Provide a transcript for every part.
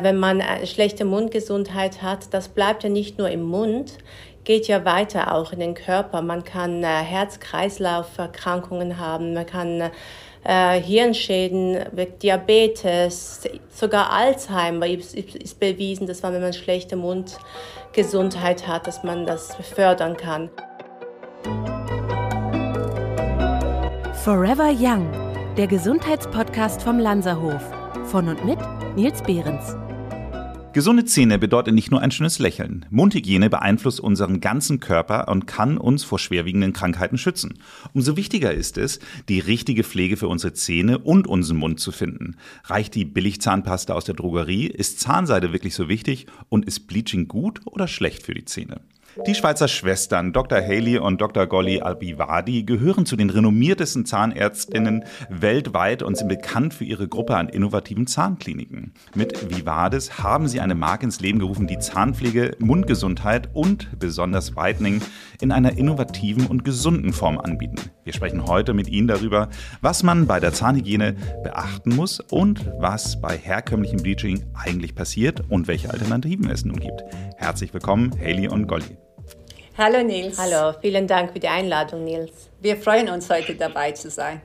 Wenn man eine schlechte Mundgesundheit hat, das bleibt ja nicht nur im Mund, geht ja weiter auch in den Körper. Man kann äh, Herz-Kreislauf-Erkrankungen haben, man kann äh, Hirnschäden, Diabetes, sogar Alzheimer ist, ist bewiesen, dass man, wenn man schlechte Mundgesundheit hat, dass man das fördern kann. Forever Young, der Gesundheitspodcast vom Lanzerhof. Von und mit Nils Behrens. Gesunde Zähne bedeutet nicht nur ein schönes Lächeln. Mundhygiene beeinflusst unseren ganzen Körper und kann uns vor schwerwiegenden Krankheiten schützen. Umso wichtiger ist es, die richtige Pflege für unsere Zähne und unseren Mund zu finden. Reicht die Billigzahnpasta aus der Drogerie? Ist Zahnseide wirklich so wichtig? Und ist Bleaching gut oder schlecht für die Zähne? Die Schweizer Schwestern Dr. Haley und Dr. Golly Albivadi gehören zu den renommiertesten Zahnärztinnen weltweit und sind bekannt für ihre Gruppe an innovativen Zahnkliniken. Mit Vivades haben sie eine Marke ins Leben gerufen, die Zahnpflege, Mundgesundheit und besonders Whitening in einer innovativen und gesunden Form anbieten. Wir sprechen heute mit Ihnen darüber, was man bei der Zahnhygiene beachten muss und was bei herkömmlichem Bleaching eigentlich passiert und welche Alternativen es nun gibt. Herzlich willkommen, Haley und Golly. Hallo Nils. Hallo, vielen Dank für die Einladung, Nils. Wir freuen uns heute dabei zu sein.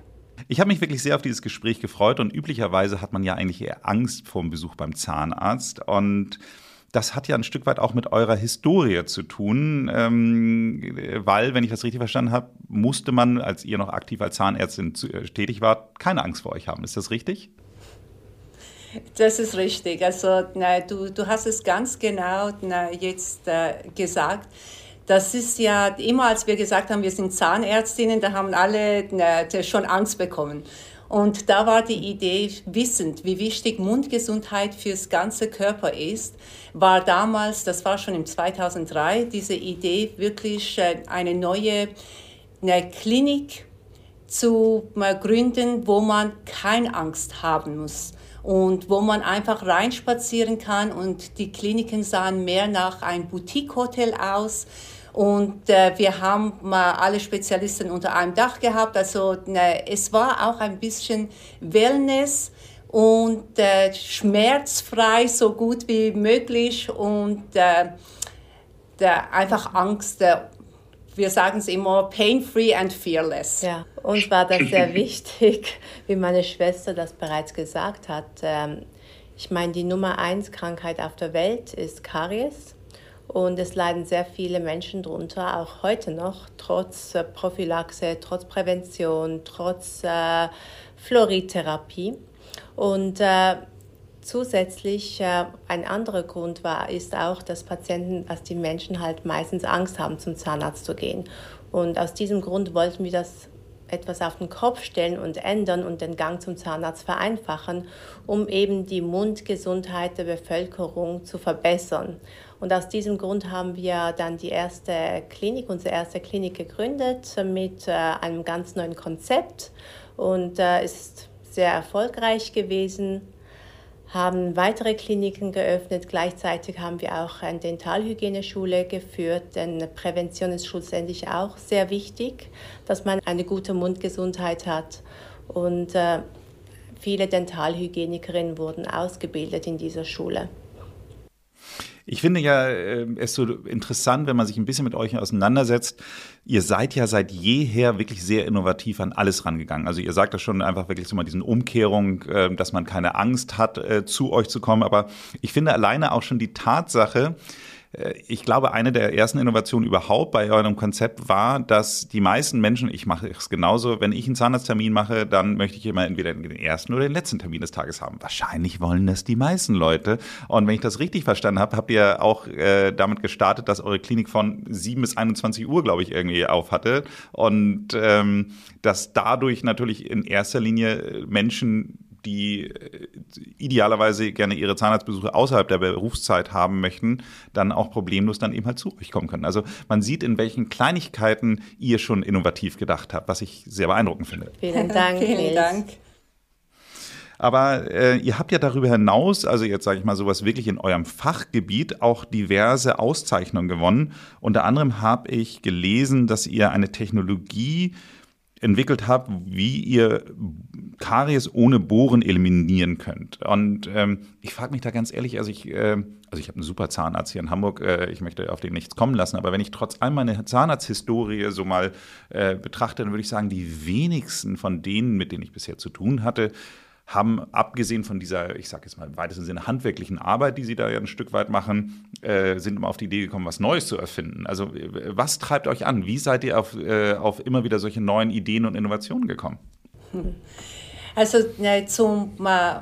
Ich habe mich wirklich sehr auf dieses Gespräch gefreut und üblicherweise hat man ja eigentlich eher Angst vor dem Besuch beim Zahnarzt und das hat ja ein Stück weit auch mit eurer Historie zu tun, ähm, weil, wenn ich das richtig verstanden habe, musste man, als ihr noch aktiv als Zahnärztin äh, tätig wart, keine Angst vor euch haben. Ist das richtig? Das ist richtig. Also na, du, du hast es ganz genau na, jetzt äh, gesagt. Das ist ja immer, als wir gesagt haben, wir sind Zahnärztinnen, da haben alle ne, schon Angst bekommen. Und da war die Idee, wissend, wie wichtig Mundgesundheit fürs ganze Körper ist, war damals, das war schon im 2003, diese Idee, wirklich äh, eine neue eine Klinik zu äh, gründen, wo man keine Angst haben muss und wo man einfach reinspazieren kann und die Kliniken sahen mehr nach einem Boutique-Hotel aus. Und äh, wir haben mal alle Spezialisten unter einem Dach gehabt. Also ne, es war auch ein bisschen Wellness und äh, schmerzfrei so gut wie möglich und äh, einfach Angst. Äh, wir sagen es immer, pain-free and fearless. Ja, uns war das sehr wichtig, wie meine Schwester das bereits gesagt hat. Ähm, ich meine, die Nummer eins Krankheit auf der Welt ist Karies. Und es leiden sehr viele Menschen darunter, auch heute noch, trotz äh, Prophylaxe, trotz Prävention, trotz äh, Fluoridtherapie. Und äh, zusätzlich äh, ein anderer Grund war, ist auch, dass Patienten, dass die Menschen halt meistens Angst haben, zum Zahnarzt zu gehen. Und aus diesem Grund wollten wir das etwas auf den Kopf stellen und ändern und den Gang zum Zahnarzt vereinfachen, um eben die Mundgesundheit der Bevölkerung zu verbessern. Und aus diesem Grund haben wir dann die erste Klinik, unsere erste Klinik gegründet mit äh, einem ganz neuen Konzept und äh, ist sehr erfolgreich gewesen haben weitere Kliniken geöffnet. Gleichzeitig haben wir auch eine Dentalhygieneschule geführt, denn Prävention ist schlussendlich auch sehr wichtig, dass man eine gute Mundgesundheit hat. Und äh, viele Dentalhygienikerinnen wurden ausgebildet in dieser Schule. Ich finde ja äh, es so interessant, wenn man sich ein bisschen mit euch auseinandersetzt. Ihr seid ja seit jeher wirklich sehr innovativ an alles rangegangen. Also ihr sagt das schon einfach wirklich so mal diesen Umkehrung, äh, dass man keine Angst hat, äh, zu euch zu kommen. Aber ich finde alleine auch schon die Tatsache, ich glaube, eine der ersten Innovationen überhaupt bei eurem Konzept war, dass die meisten Menschen, ich mache es genauso, wenn ich einen Zahnarzttermin mache, dann möchte ich immer entweder den ersten oder den letzten Termin des Tages haben. Wahrscheinlich wollen das die meisten Leute. Und wenn ich das richtig verstanden habe, habt ihr auch äh, damit gestartet, dass eure Klinik von 7 bis 21 Uhr, glaube ich, irgendwie auf hatte. Und ähm, dass dadurch natürlich in erster Linie Menschen die äh, idealerweise gerne ihre Zahnarztbesuche außerhalb der Berufszeit haben möchten, dann auch problemlos dann eben halt zu euch kommen können. Also man sieht, in welchen Kleinigkeiten ihr schon innovativ gedacht habt, was ich sehr beeindruckend finde. Vielen Dank. Vielen Dank. Aber äh, ihr habt ja darüber hinaus, also jetzt sage ich mal sowas wirklich in eurem Fachgebiet, auch diverse Auszeichnungen gewonnen. Unter anderem habe ich gelesen, dass ihr eine Technologie entwickelt habt, wie ihr Karies ohne Bohren eliminieren könnt. Und ähm, ich frage mich da ganz ehrlich, also ich, äh, also ich habe einen super Zahnarzt hier in Hamburg, äh, ich möchte auf den nichts kommen lassen, aber wenn ich trotz all meiner Zahnarzthistorie so mal äh, betrachte, dann würde ich sagen, die wenigsten von denen, mit denen ich bisher zu tun hatte, haben abgesehen von dieser, ich sage jetzt mal im weitesten Sinne handwerklichen Arbeit, die sie da ja ein Stück weit machen, äh, sind immer auf die Idee gekommen, was Neues zu erfinden. Also äh, was treibt euch an? Wie seid ihr auf, äh, auf immer wieder solche neuen Ideen und Innovationen gekommen? Also ne, zum äh,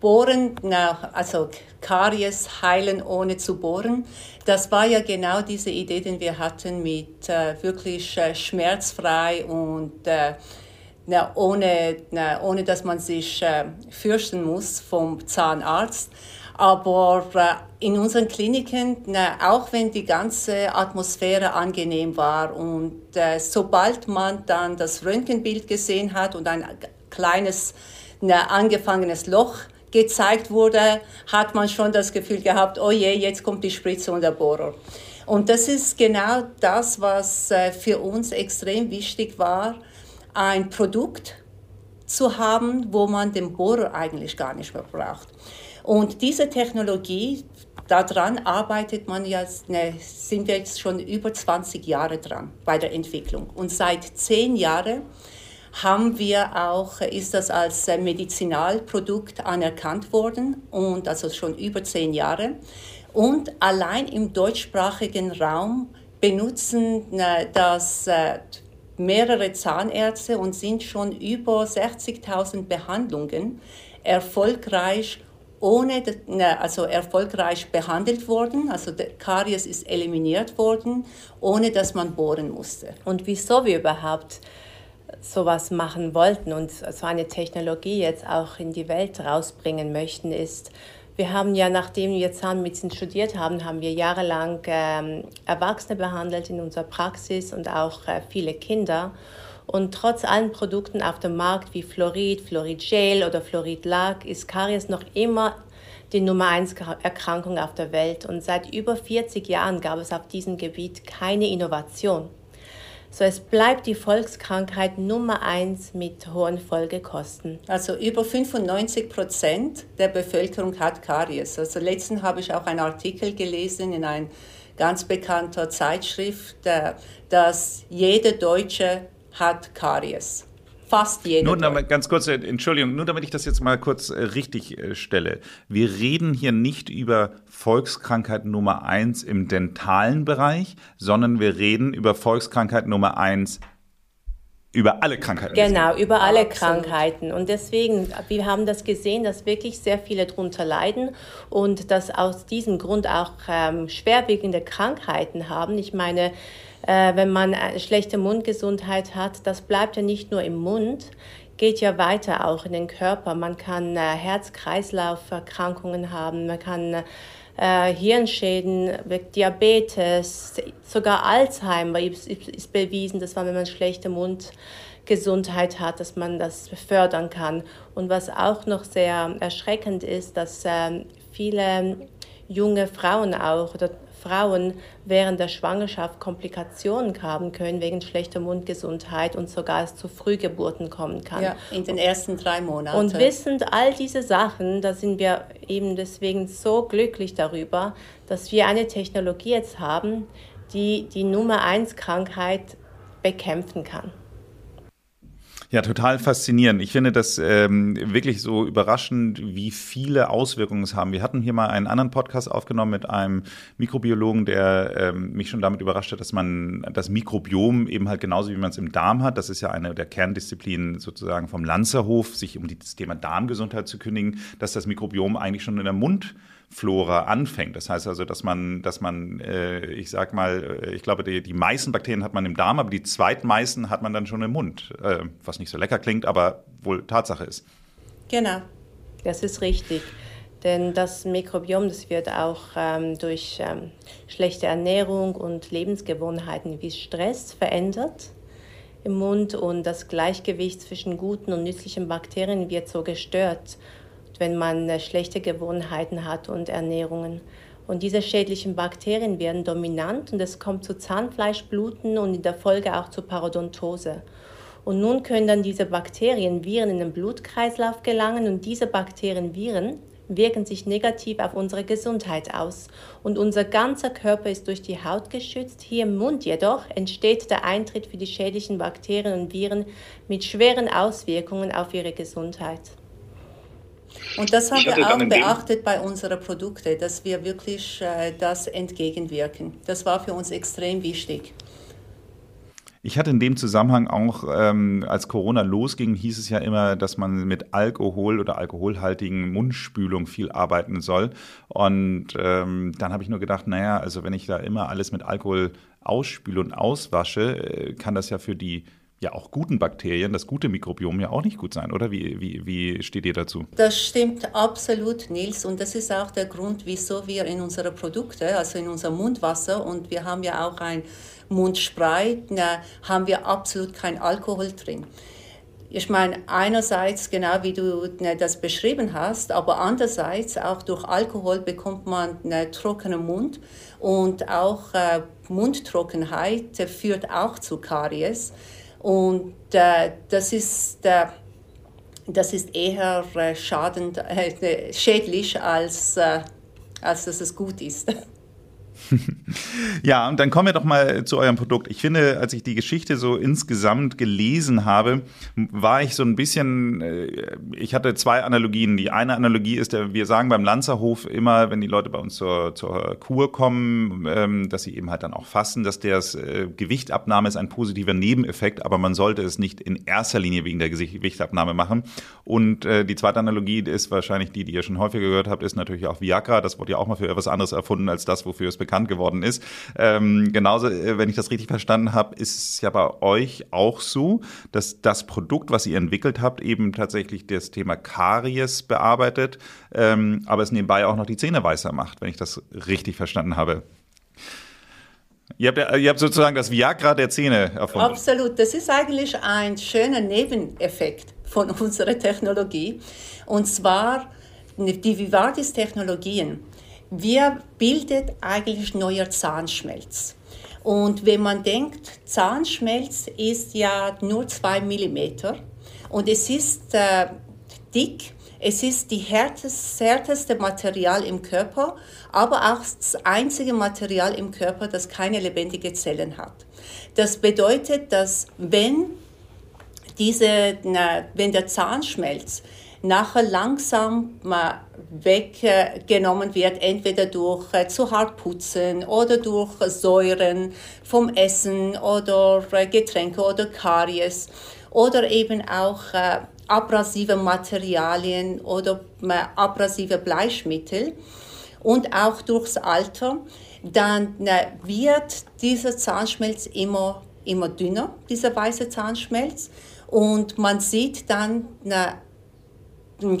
Bohren, na, also Karies heilen ohne zu bohren, das war ja genau diese Idee, die wir hatten mit äh, wirklich äh, schmerzfrei und na, ohne, na, ohne dass man sich äh, fürchten muss vom Zahnarzt. Aber äh, in unseren Kliniken, na, auch wenn die ganze Atmosphäre angenehm war und äh, sobald man dann das Röntgenbild gesehen hat und ein kleines na, angefangenes Loch gezeigt wurde, hat man schon das Gefühl gehabt, oh je, jetzt kommt die Spritze und der Bohrer. Und das ist genau das, was äh, für uns extrem wichtig war, ein Produkt zu haben, wo man den Bohrer eigentlich gar nicht mehr braucht. Und diese Technologie, daran arbeitet man jetzt, ne, sind wir jetzt schon über 20 Jahre dran bei der Entwicklung. Und seit zehn Jahren haben wir auch, ist das als Medizinalprodukt anerkannt worden und also schon über zehn Jahre. Und allein im deutschsprachigen Raum benutzen ne, das äh, mehrere Zahnärzte und sind schon über 60.000 Behandlungen erfolgreich ohne, ne, also erfolgreich behandelt worden, also der Karies ist eliminiert worden, ohne dass man bohren musste. Und wieso wir überhaupt sowas machen wollten und so eine Technologie jetzt auch in die Welt rausbringen möchten, ist, wir haben ja, nachdem wir Zahnmedizin studiert haben, haben wir jahrelang ähm, Erwachsene behandelt in unserer Praxis und auch äh, viele Kinder. Und trotz allen Produkten auf dem Markt wie Fluorid, Gel oder Fluorid Lack ist Karies noch immer die Nummer 1 Erkrankung auf der Welt. Und seit über 40 Jahren gab es auf diesem Gebiet keine Innovation. So, es bleibt die Volkskrankheit Nummer eins mit hohen Folgekosten. Also über 95 Prozent der Bevölkerung hat Karies. Also letztens habe ich auch einen Artikel gelesen in einer ganz bekannter Zeitschrift, äh, dass jeder Deutsche hat Karies. Fast jeder. Nur damit, ganz kurz, äh, Entschuldigung, nur damit ich das jetzt mal kurz äh, richtig äh, stelle. Wir reden hier nicht über Volkskrankheit Nummer eins im dentalen Bereich, sondern wir reden über Volkskrankheit Nummer eins über alle Krankheiten. Genau, über alle Absolut. Krankheiten. Und deswegen, wir haben das gesehen, dass wirklich sehr viele darunter leiden und dass aus diesem Grund auch ähm, schwerwiegende Krankheiten haben. Ich meine, äh, wenn man schlechte Mundgesundheit hat, das bleibt ja nicht nur im Mund, geht ja weiter auch in den Körper. Man kann äh, Herz-Kreislauf-Erkrankungen haben, man kann äh, Hirnschäden, Diabetes, sogar Alzheimer ist, ist bewiesen, dass man, wenn man schlechte Mundgesundheit hat, dass man das fördern kann. Und was auch noch sehr erschreckend ist, dass äh, viele junge Frauen auch oder Frauen während der Schwangerschaft Komplikationen haben können wegen schlechter Mundgesundheit und sogar es zu Frühgeburten kommen kann. Ja, in den ersten drei Monaten. Und wissend all diese Sachen, da sind wir eben deswegen so glücklich darüber, dass wir eine Technologie jetzt haben, die die Nummer eins Krankheit bekämpfen kann. Ja, total faszinierend. Ich finde das ähm, wirklich so überraschend, wie viele Auswirkungen es haben. Wir hatten hier mal einen anderen Podcast aufgenommen mit einem Mikrobiologen, der ähm, mich schon damit überrascht hat, dass man das Mikrobiom eben halt genauso wie man es im Darm hat, das ist ja eine der Kerndisziplinen sozusagen vom Lanzerhof, sich um das Thema Darmgesundheit zu kündigen, dass das Mikrobiom eigentlich schon in der Mund Flora anfängt. Das heißt also, dass man, dass man, äh, ich sag mal, äh, ich glaube, die, die meisten Bakterien hat man im Darm, aber die zweitmeisten hat man dann schon im Mund, äh, was nicht so lecker klingt, aber wohl Tatsache ist. Genau, das ist richtig. Denn das Mikrobiom, das wird auch ähm, durch ähm, schlechte Ernährung und Lebensgewohnheiten wie Stress verändert im Mund und das Gleichgewicht zwischen guten und nützlichen Bakterien wird so gestört wenn man äh, schlechte Gewohnheiten hat und Ernährungen. Und diese schädlichen Bakterien werden dominant und es kommt zu Zahnfleischbluten und in der Folge auch zu Parodontose. Und nun können dann diese Bakterien, Viren in den Blutkreislauf gelangen und diese Bakterien, Viren wirken sich negativ auf unsere Gesundheit aus. Und unser ganzer Körper ist durch die Haut geschützt. Hier im Mund jedoch entsteht der Eintritt für die schädlichen Bakterien und Viren mit schweren Auswirkungen auf ihre Gesundheit. Und das haben wir auch beachtet bei unseren Produkten, dass wir wirklich äh, das entgegenwirken. Das war für uns extrem wichtig. Ich hatte in dem Zusammenhang auch, ähm, als Corona losging, hieß es ja immer, dass man mit Alkohol oder alkoholhaltigen Mundspülung viel arbeiten soll. Und ähm, dann habe ich nur gedacht, naja, also wenn ich da immer alles mit Alkohol ausspüle und auswasche, äh, kann das ja für die ja auch guten Bakterien, das gute Mikrobiom ja auch nicht gut sein, oder? Wie, wie, wie steht ihr dazu? Das stimmt absolut, Nils. Und das ist auch der Grund, wieso wir in unsere Produkte, also in unser Mundwasser, und wir haben ja auch ein Mundspray, na, haben wir absolut kein Alkohol drin. Ich meine, einerseits genau wie du ne, das beschrieben hast, aber andererseits auch durch Alkohol bekommt man einen trockenen Mund und auch äh, Mundtrockenheit führt auch zu Karies. Und äh, das, ist, äh, das ist eher äh, schadend, äh, schädlich, als, äh, als dass es gut ist. ja, und dann kommen wir doch mal zu eurem Produkt. Ich finde, als ich die Geschichte so insgesamt gelesen habe, war ich so ein bisschen, äh, ich hatte zwei Analogien. Die eine Analogie ist, wir sagen beim Lanzerhof immer, wenn die Leute bei uns zur, zur Kur kommen, ähm, dass sie eben halt dann auch fassen, dass das äh, Gewichtabnahme ist ein positiver Nebeneffekt, aber man sollte es nicht in erster Linie wegen der Gewichtabnahme machen. Und äh, die zweite Analogie ist wahrscheinlich die, die ihr schon häufiger gehört habt, ist natürlich auch Viagra. Das wurde ja auch mal für etwas anderes erfunden als das, wofür es bekannt geworden ist. Ähm, genauso, äh, wenn ich das richtig verstanden habe, ist es ja bei euch auch so, dass das Produkt, was ihr entwickelt habt, eben tatsächlich das Thema Karies bearbeitet, ähm, aber es nebenbei auch noch die Zähne weißer macht, wenn ich das richtig verstanden habe. Ihr habt, ihr habt sozusagen das Viagra der Zähne erfunden. Absolut. Das ist eigentlich ein schöner Nebeneffekt von unserer Technologie. Und zwar die Vivardis-Technologien wir bildet eigentlich neuer Zahnschmelz. Und wenn man denkt, Zahnschmelz ist ja nur zwei Millimeter und es ist äh, dick, es ist die härteste, härteste Material im Körper, aber auch das einzige Material im Körper, das keine lebendigen Zellen hat. Das bedeutet, dass wenn diese, na, wenn der Zahnschmelz nachher langsam weggenommen wird, entweder durch äh, zu hart putzen oder durch Säuren vom Essen oder äh, Getränke oder Karies oder eben auch äh, abrasive Materialien oder abrasive Bleichmittel und auch durchs Alter, dann wird dieser Zahnschmelz immer, immer dünner, dieser weiße Zahnschmelz. Und man sieht dann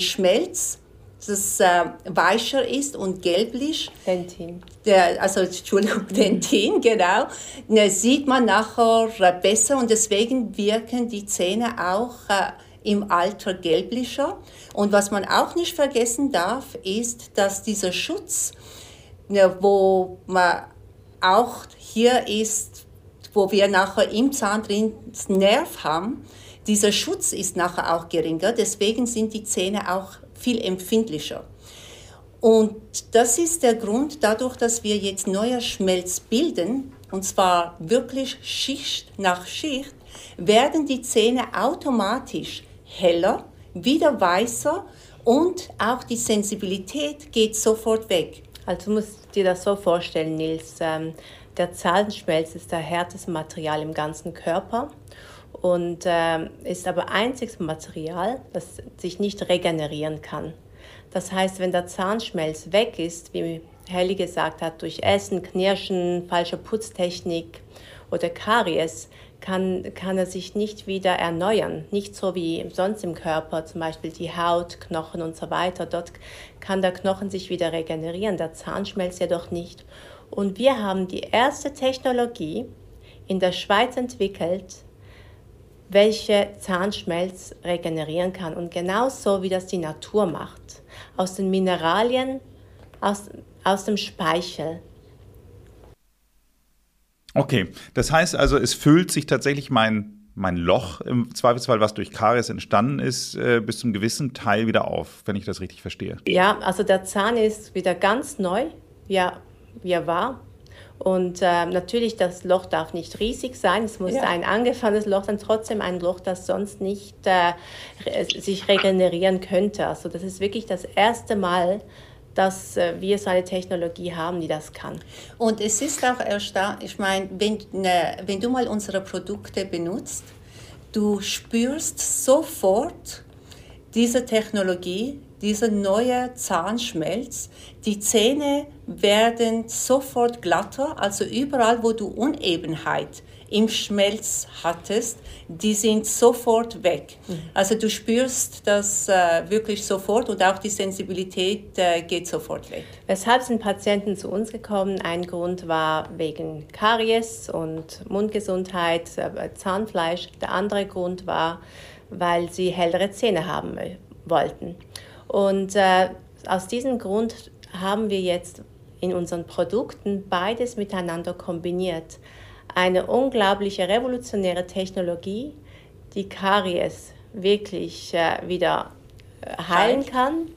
Schmelz, das äh, weicher ist und gelblich. Dentin. Der, also, Entschuldigung, Dentin, genau. Ne, sieht man nachher äh, besser und deswegen wirken die Zähne auch äh, im Alter gelblicher. Und was man auch nicht vergessen darf, ist, dass dieser Schutz, ne, wo man auch hier ist, wo wir nachher im Zahn drin Nerv haben, dieser Schutz ist nachher auch geringer, deswegen sind die Zähne auch viel empfindlicher. Und das ist der Grund, dadurch, dass wir jetzt neuer Schmelz bilden, und zwar wirklich Schicht nach Schicht, werden die Zähne automatisch heller, wieder weißer und auch die Sensibilität geht sofort weg. Also du musst dir das so vorstellen, Nils. Ähm, der Zahnschmelz ist der härteste Material im ganzen Körper und äh, ist aber einziges Material, das sich nicht regenerieren kann. Das heißt, wenn der Zahnschmelz weg ist, wie Helly gesagt hat, durch Essen, Knirschen, falsche Putztechnik oder Karies, kann, kann er sich nicht wieder erneuern. Nicht so wie sonst im Körper, zum Beispiel die Haut, Knochen und so weiter. Dort kann der Knochen sich wieder regenerieren, der Zahnschmelz jedoch nicht. Und wir haben die erste Technologie in der Schweiz entwickelt, welche Zahnschmelz regenerieren kann. Und genauso wie das die Natur macht. Aus den Mineralien, aus, aus dem Speichel. Okay, das heißt also, es füllt sich tatsächlich mein mein Loch im Zweifelsfall, was durch Karies entstanden ist, äh, bis zum gewissen Teil wieder auf, wenn ich das richtig verstehe. Ja, also der Zahn ist wieder ganz neu, ja, wie er war. Und äh, natürlich, das Loch darf nicht riesig sein. Es muss ja. ein angefallenes Loch sein, trotzdem ein Loch, das sonst nicht äh, sich regenerieren könnte. Also das ist wirklich das erste Mal, dass äh, wir so eine Technologie haben, die das kann. Und es ist auch erstaunlich, ich meine, wenn, ne, wenn du mal unsere Produkte benutzt, du spürst sofort diese Technologie, dieser neue Zahnschmelz. Die Zähne werden sofort glatter, also überall, wo du Unebenheit im Schmelz hattest, die sind sofort weg. Mhm. Also du spürst das äh, wirklich sofort und auch die Sensibilität äh, geht sofort weg. Weshalb sind Patienten zu uns gekommen? Ein Grund war wegen Karies und Mundgesundheit, äh, Zahnfleisch. Der andere Grund war, weil sie hellere Zähne haben äh, wollten. Und äh, aus diesem Grund haben wir jetzt in unseren Produkten beides miteinander kombiniert. Eine unglaubliche revolutionäre Technologie, die Karies wirklich äh, wieder äh, heilen kann.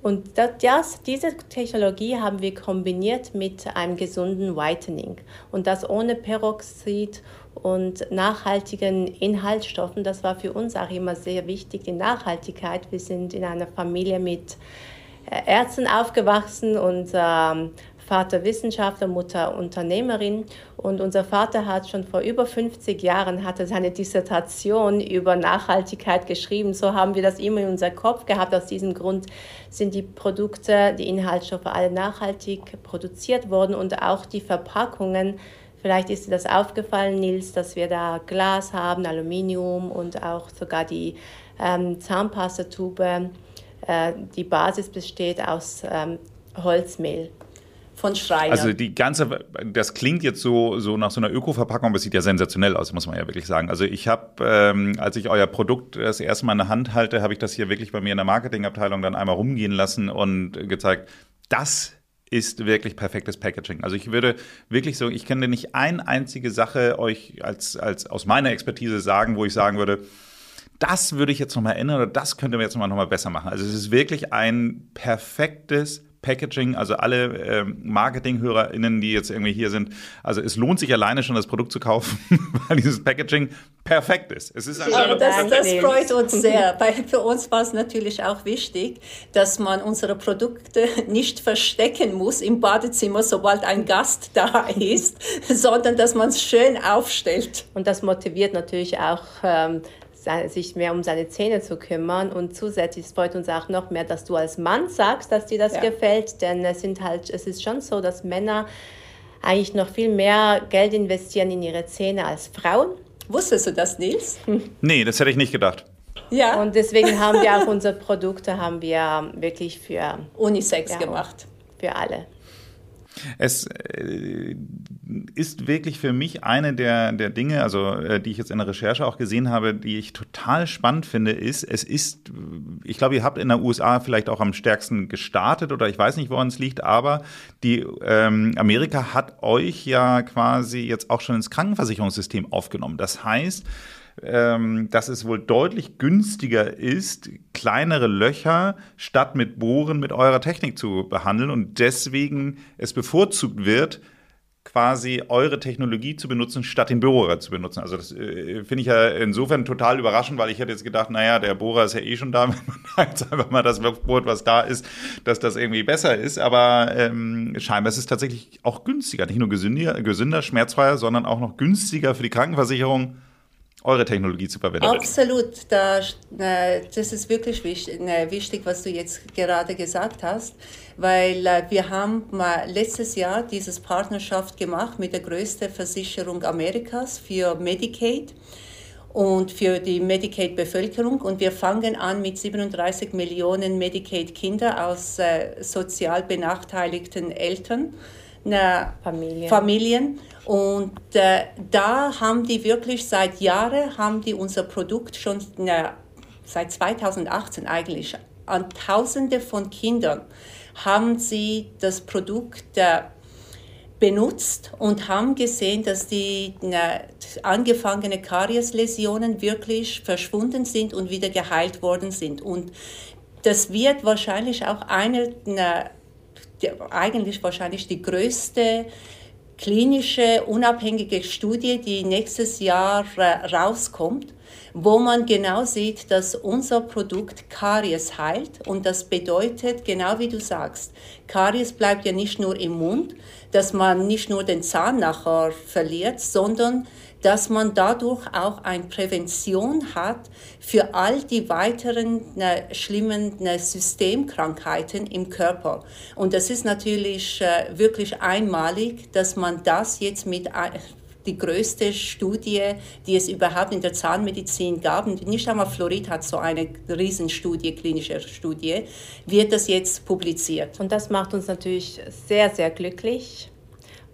Und das, diese Technologie haben wir kombiniert mit einem gesunden Whitening. Und das ohne Peroxid und nachhaltigen Inhaltsstoffen. Das war für uns auch immer sehr wichtig, die Nachhaltigkeit. Wir sind in einer Familie mit äh, Ärzten aufgewachsen und ähm, Vater Wissenschaftler, Mutter Unternehmerin. Und unser Vater hat schon vor über 50 Jahren hatte seine Dissertation über Nachhaltigkeit geschrieben. So haben wir das immer in unserem Kopf gehabt. Aus diesem Grund sind die Produkte, die Inhaltsstoffe alle nachhaltig produziert worden und auch die Verpackungen. Vielleicht ist dir das aufgefallen, Nils, dass wir da Glas haben, Aluminium und auch sogar die ähm, Zahnpastatube. Äh, die Basis besteht aus ähm, Holzmehl von Schreiner. Also die ganze, das klingt jetzt so, so nach so einer Öko-Verpackung, aber es sieht ja sensationell aus, muss man ja wirklich sagen. Also ich habe, ähm, als ich euer Produkt das erste Mal in der Hand halte, habe ich das hier wirklich bei mir in der Marketingabteilung dann einmal rumgehen lassen und gezeigt, das ist wirklich perfektes Packaging. Also ich würde wirklich so, ich könnte nicht eine einzige Sache euch als, als aus meiner Expertise sagen, wo ich sagen würde, das würde ich jetzt nochmal ändern oder das könnte man jetzt nochmal noch mal besser machen. Also es ist wirklich ein perfektes Packaging, also alle äh, Marketing-HörerInnen, die jetzt irgendwie hier sind, also es lohnt sich alleine schon, das Produkt zu kaufen, weil dieses Packaging perfekt ist. Es ist ja, das, das freut uns sehr, weil für uns war es natürlich auch wichtig, dass man unsere Produkte nicht verstecken muss im Badezimmer, sobald ein Gast da ist, sondern dass man es schön aufstellt. Und das motiviert natürlich auch ähm, sich mehr um seine Zähne zu kümmern. Und zusätzlich freut uns auch noch mehr, dass du als Mann sagst, dass dir das ja. gefällt. Denn es, sind halt, es ist schon so, dass Männer eigentlich noch viel mehr Geld investieren in ihre Zähne als Frauen. Wusstest du das, Nils? Nee, das hätte ich nicht gedacht. Ja. Und deswegen haben wir auch unsere Produkte haben wir wirklich für Unisex ja, gemacht. Für alle. Es äh, ist wirklich für mich eine der, der Dinge, also äh, die ich jetzt in der Recherche auch gesehen habe, die ich total spannend finde, ist, es ist, ich glaube, ihr habt in der USA vielleicht auch am stärksten gestartet oder ich weiß nicht, woran es liegt, aber die ähm, Amerika hat euch ja quasi jetzt auch schon ins Krankenversicherungssystem aufgenommen. Das heißt, dass es wohl deutlich günstiger ist, kleinere Löcher statt mit Bohren mit eurer Technik zu behandeln und deswegen es bevorzugt wird, quasi eure Technologie zu benutzen, statt den Bohrer zu benutzen. Also das äh, finde ich ja insofern total überraschend, weil ich hätte jetzt gedacht, naja, der Bohrer ist ja eh schon da, wenn man jetzt einfach mal das bohrt, was da ist, dass das irgendwie besser ist. Aber ähm, scheinbar ist es tatsächlich auch günstiger, nicht nur gesünder, gesünder, schmerzfreier, sondern auch noch günstiger für die Krankenversicherung eure Technologie zu verwenden. Absolut, das, das ist wirklich wichtig, was du jetzt gerade gesagt hast, weil äh, wir haben letztes Jahr dieses Partnerschaft gemacht mit der größten Versicherung Amerikas für Medicaid und für die Medicaid-Bevölkerung. Und wir fangen an mit 37 Millionen Medicaid-Kinder aus äh, sozial benachteiligten Eltern. Familien. Familien. Und äh, da haben die wirklich seit Jahren, haben die unser Produkt schon na, seit 2018 eigentlich an Tausende von Kindern haben sie das Produkt äh, benutzt und haben gesehen, dass die na, angefangene Kariesläsionen wirklich verschwunden sind und wieder geheilt worden sind. Und das wird wahrscheinlich auch eine, na, die, eigentlich wahrscheinlich die größte klinische unabhängige Studie, die nächstes Jahr äh, rauskommt wo man genau sieht, dass unser Produkt Karies heilt. Und das bedeutet, genau wie du sagst, Karies bleibt ja nicht nur im Mund, dass man nicht nur den Zahn nachher verliert, sondern dass man dadurch auch eine Prävention hat für all die weiteren äh, schlimmen äh, Systemkrankheiten im Körper. Und das ist natürlich äh, wirklich einmalig, dass man das jetzt mit die größte Studie, die es überhaupt in der Zahnmedizin gab. Und nicht einmal Florid hat so eine Riesenstudie, klinische Studie, wird das jetzt publiziert. Und das macht uns natürlich sehr, sehr glücklich.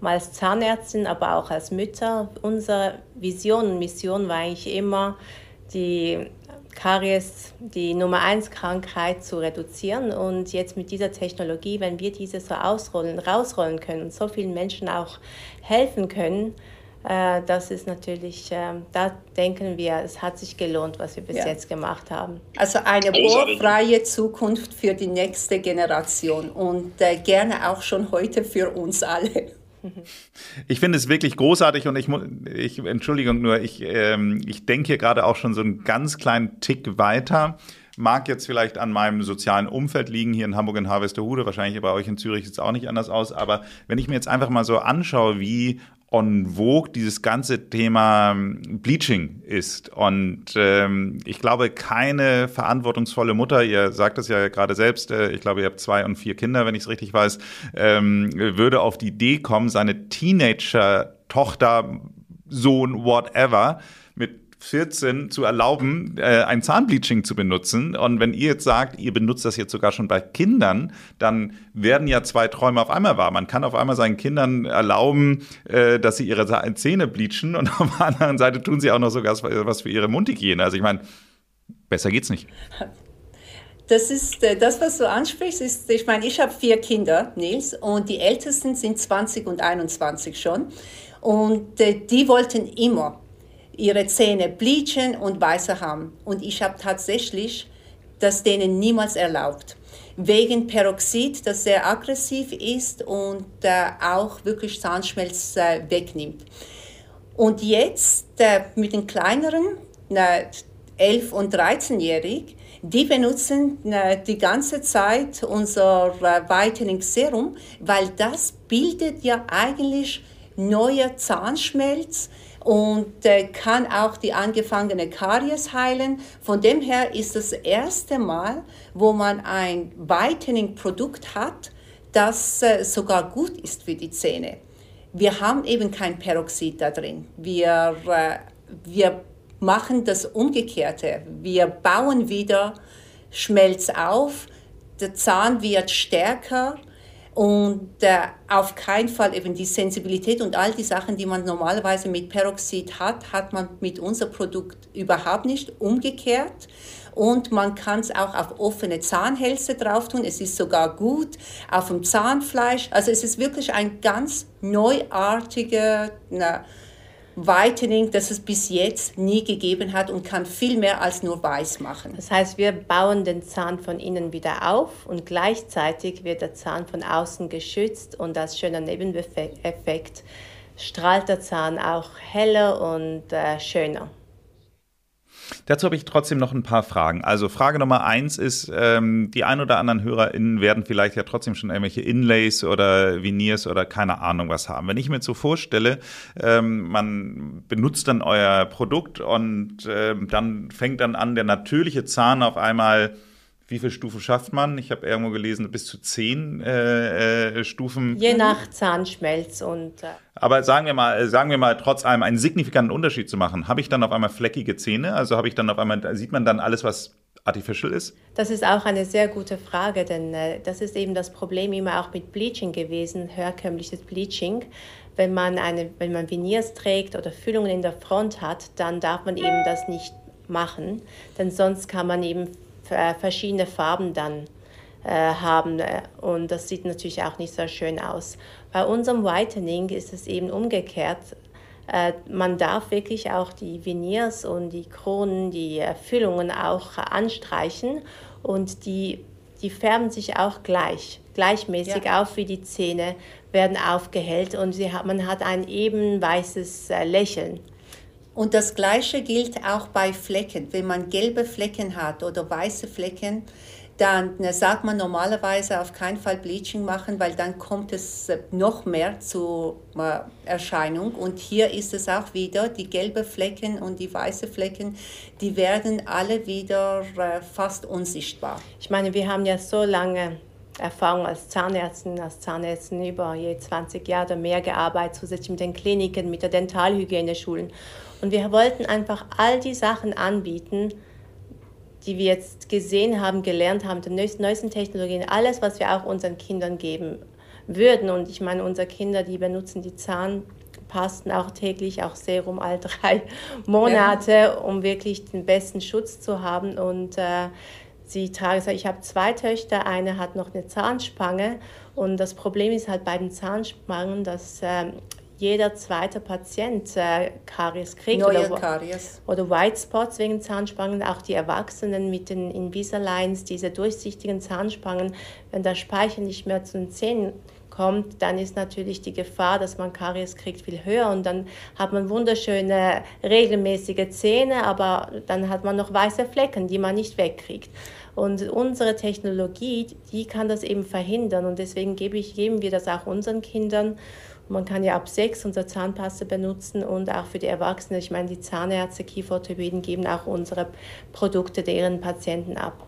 Mal als Zahnärztin, aber auch als Mütter. Unsere Vision und Mission war eigentlich immer, die Karies, die Nummer 1 Krankheit zu reduzieren. Und jetzt mit dieser Technologie, wenn wir diese so ausrollen, rausrollen können und so vielen Menschen auch helfen können, äh, das ist natürlich, ähm, da denken wir, es hat sich gelohnt, was wir bis ja. jetzt gemacht haben. Also eine bohrfreie Zukunft für die nächste Generation und äh, gerne auch schon heute für uns alle. Ich finde es wirklich großartig und ich, ich Entschuldigung nur, ich, ähm, ich denke hier gerade auch schon so einen ganz kleinen Tick weiter. Mag jetzt vielleicht an meinem sozialen Umfeld liegen, hier in Hamburg in Harvesterhude, wahrscheinlich bei euch in Zürich sieht es auch nicht anders aus, aber wenn ich mir jetzt einfach mal so anschaue, wie on vogue dieses ganze Thema ähm, Bleaching ist. Und ähm, ich glaube, keine verantwortungsvolle Mutter, ihr sagt es ja gerade selbst, äh, ich glaube, ihr habt zwei und vier Kinder, wenn ich es richtig weiß, ähm, würde auf die Idee kommen, seine Teenager-Tochter, Sohn, whatever, mit 14 zu erlauben, äh, ein Zahnbleaching zu benutzen. Und wenn ihr jetzt sagt, ihr benutzt das jetzt sogar schon bei Kindern, dann werden ja zwei Träume auf einmal wahr. Man kann auf einmal seinen Kindern erlauben, äh, dass sie ihre Zähne bleachen und auf der anderen Seite tun sie auch noch sogar was für ihre Mundhygiene. Also ich meine, besser geht's nicht. Das ist äh, das, was du ansprichst. Ist, ich meine, ich habe vier Kinder, Nils, und die Ältesten sind 20 und 21 schon. Und äh, die wollten immer ihre Zähne bleachen und weißer haben. Und ich habe tatsächlich das denen niemals erlaubt. Wegen Peroxid, das sehr aggressiv ist und äh, auch wirklich Zahnschmelz äh, wegnimmt. Und jetzt äh, mit den kleineren, 11 und 13-jährig, die benutzen äh, die ganze Zeit unser äh, Whitening Serum, weil das bildet ja eigentlich neuer Zahnschmelz, und äh, kann auch die angefangene Karies heilen. Von dem her ist das erste Mal, wo man ein Whitening-Produkt hat, das äh, sogar gut ist für die Zähne. Wir haben eben kein Peroxid da drin. Wir, äh, wir machen das Umgekehrte. Wir bauen wieder Schmelz auf, der Zahn wird stärker und äh, auf keinen Fall eben die Sensibilität und all die Sachen, die man normalerweise mit Peroxid hat, hat man mit unserem Produkt überhaupt nicht umgekehrt. Und man kann es auch auf offene Zahnhälse drauf tun. Es ist sogar gut auf dem Zahnfleisch. Also es ist wirklich ein ganz neuartiger, na, Whitening, das es bis jetzt nie gegeben hat und kann viel mehr als nur weiß machen. Das heißt, wir bauen den Zahn von innen wieder auf und gleichzeitig wird der Zahn von außen geschützt und als schöner Nebeneffekt strahlt der Zahn auch heller und äh, schöner. Dazu habe ich trotzdem noch ein paar Fragen. Also Frage Nummer eins ist, ähm, die ein oder anderen HörerInnen werden vielleicht ja trotzdem schon irgendwelche Inlays oder Veneers oder keine Ahnung was haben. Wenn ich mir so vorstelle, ähm, man benutzt dann euer Produkt und ähm, dann fängt dann an, der natürliche Zahn auf einmal wie viele Stufen schafft man? Ich habe irgendwo gelesen, bis zu zehn äh, äh, Stufen. Je nach Zahnschmelz und. Äh Aber sagen wir mal, sagen wir mal, trotz allem einen signifikanten Unterschied zu machen, habe ich dann auf einmal fleckige Zähne? Also habe ich dann auf einmal, sieht man dann alles, was artificial ist? Das ist auch eine sehr gute Frage, denn äh, das ist eben das Problem immer auch mit Bleaching gewesen, herkömmliches Bleaching. Wenn man, eine, wenn man Veneers trägt oder Füllungen in der Front hat, dann darf man eben das nicht machen, denn sonst kann man eben verschiedene Farben dann äh, haben und das sieht natürlich auch nicht so schön aus. Bei unserem Whitening ist es eben umgekehrt. Äh, man darf wirklich auch die Veneers und die Kronen, die Füllungen auch anstreichen und die, die färben sich auch gleich, gleichmäßig ja. auf wie die Zähne werden aufgehellt und sie man hat ein eben weißes äh, Lächeln. Und das Gleiche gilt auch bei Flecken. Wenn man gelbe Flecken hat oder weiße Flecken, dann sagt man normalerweise auf keinen Fall Bleaching machen, weil dann kommt es noch mehr zur äh, Erscheinung. Und hier ist es auch wieder, die gelben Flecken und die weißen Flecken, die werden alle wieder äh, fast unsichtbar. Ich meine, wir haben ja so lange Erfahrung als Zahnärztin, als Zahnärztin über je 20 Jahre mehr gearbeitet, zusätzlich mit den Kliniken, mit der Dentalhygieneschulen. Und wir wollten einfach all die Sachen anbieten, die wir jetzt gesehen haben, gelernt haben, die neuesten Technologien, alles, was wir auch unseren Kindern geben würden. Und ich meine, unsere Kinder, die benutzen die Zahnpasten auch täglich, auch Serum all drei Monate, ja. um wirklich den besten Schutz zu haben. Und äh, sie tragen, ich habe zwei Töchter, eine hat noch eine Zahnspange. Und das Problem ist halt bei den Zahnspangen, dass äh, jeder zweite Patient äh, Karies kriegt Neue oder, Karies. oder White Spots wegen Zahnspangen. Auch die Erwachsenen mit den Invisaligns, diese durchsichtigen Zahnspangen, wenn der Speichel nicht mehr zu den Zähnen kommt, dann ist natürlich die Gefahr, dass man Karies kriegt, viel höher und dann hat man wunderschöne, regelmäßige Zähne, aber dann hat man noch weiße Flecken, die man nicht wegkriegt. Und unsere Technologie, die kann das eben verhindern und deswegen gebe ich, geben wir das auch unseren Kindern man kann ja ab sechs unsere Zahnpasta benutzen und auch für die Erwachsenen. Ich meine, die Zahnärzte, Kieferorthopäden geben auch unsere Produkte deren Patienten ab.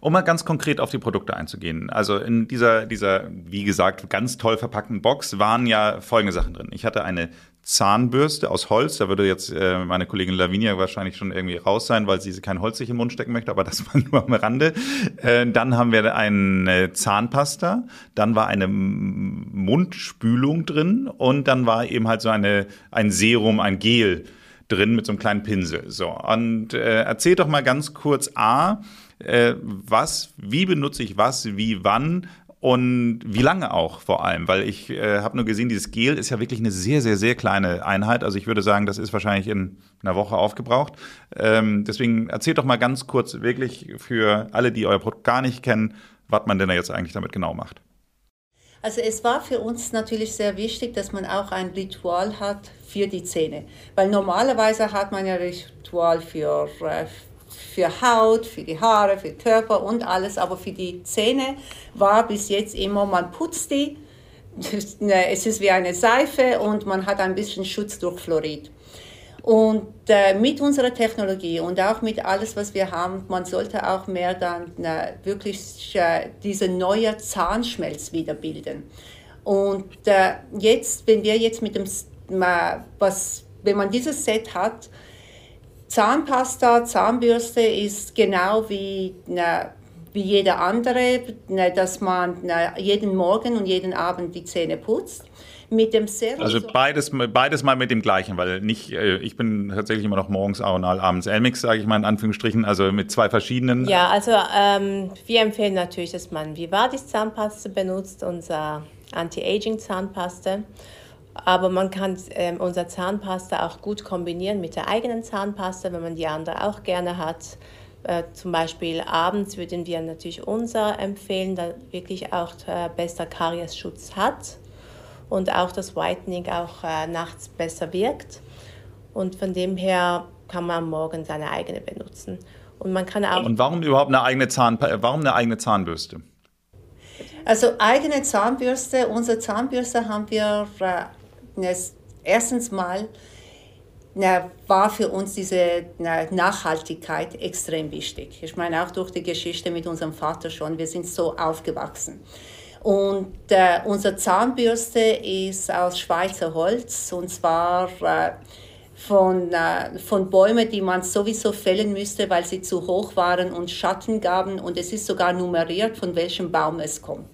Um mal ganz konkret auf die Produkte einzugehen. Also in dieser, dieser, wie gesagt, ganz toll verpackten Box waren ja folgende Sachen drin. Ich hatte eine Zahnbürste aus Holz. Da würde jetzt äh, meine Kollegin Lavinia wahrscheinlich schon irgendwie raus sein, weil sie kein Holz sich im Mund stecken möchte, aber das war nur am Rande. Äh, dann haben wir eine Zahnpasta, dann war eine Mundspülung drin und dann war eben halt so eine, ein Serum, ein Gel drin mit so einem kleinen Pinsel. So, und äh, erzähl doch mal ganz kurz A, äh, was, wie benutze ich was, wie, wann und wie lange auch vor allem, weil ich äh, habe nur gesehen, dieses Gel ist ja wirklich eine sehr, sehr, sehr kleine Einheit. Also ich würde sagen, das ist wahrscheinlich in einer Woche aufgebraucht. Ähm, deswegen erzählt doch mal ganz kurz wirklich für alle, die euer Produkt gar nicht kennen, was man denn da jetzt eigentlich damit genau macht. Also es war für uns natürlich sehr wichtig, dass man auch ein Ritual hat für die Zähne. Weil normalerweise hat man ja Ritual für, äh, für Haut, für die Haare, für Körper und alles, aber für die Zähne war bis jetzt immer, man putzt die, es ist wie eine Seife und man hat ein bisschen Schutz durch Fluorid. Und äh, mit unserer Technologie und auch mit alles, was wir haben, man sollte auch mehr dann äh, wirklich äh, diese neue Zahnschmelz wiederbilden. Und äh, jetzt, wenn wir jetzt mit dem, was, wenn man dieses Set hat, Zahnpasta, Zahnbürste ist genau wie, na, wie jeder andere, na, dass man na, jeden Morgen und jeden Abend die Zähne putzt. Mit dem Serum. Also beides, beides mal mit dem gleichen, weil nicht, äh, ich bin tatsächlich immer noch morgens Aronal, abends Elmix, sage ich mal in Anführungsstrichen, also mit zwei verschiedenen. Ja, also ähm, wir empfehlen natürlich, dass man Vivadis Zahnpaste benutzt, unser Anti-Aging Zahnpaste. Aber man kann äh, unser Zahnpasta auch gut kombinieren mit der eigenen Zahnpasta, wenn man die andere auch gerne hat. Äh, zum Beispiel abends würden wir natürlich unser empfehlen, da wirklich auch äh, besser Kariesschutz hat und auch das Whitening auch äh, nachts besser wirkt. Und von dem her kann man morgen seine eigene benutzen. Und man kann auch. Und warum überhaupt eine eigene Zahn, warum eine eigene Zahnbürste? Also eigene Zahnbürste, unsere Zahnbürste haben wir äh, erstens mal na, war für uns diese na, Nachhaltigkeit extrem wichtig. Ich meine auch durch die Geschichte mit unserem Vater schon, wir sind so aufgewachsen. Und äh, unsere Zahnbürste ist aus Schweizer Holz und zwar äh, von, äh, von Bäumen, die man sowieso fällen müsste, weil sie zu hoch waren und Schatten gaben. Und es ist sogar nummeriert, von welchem Baum es kommt.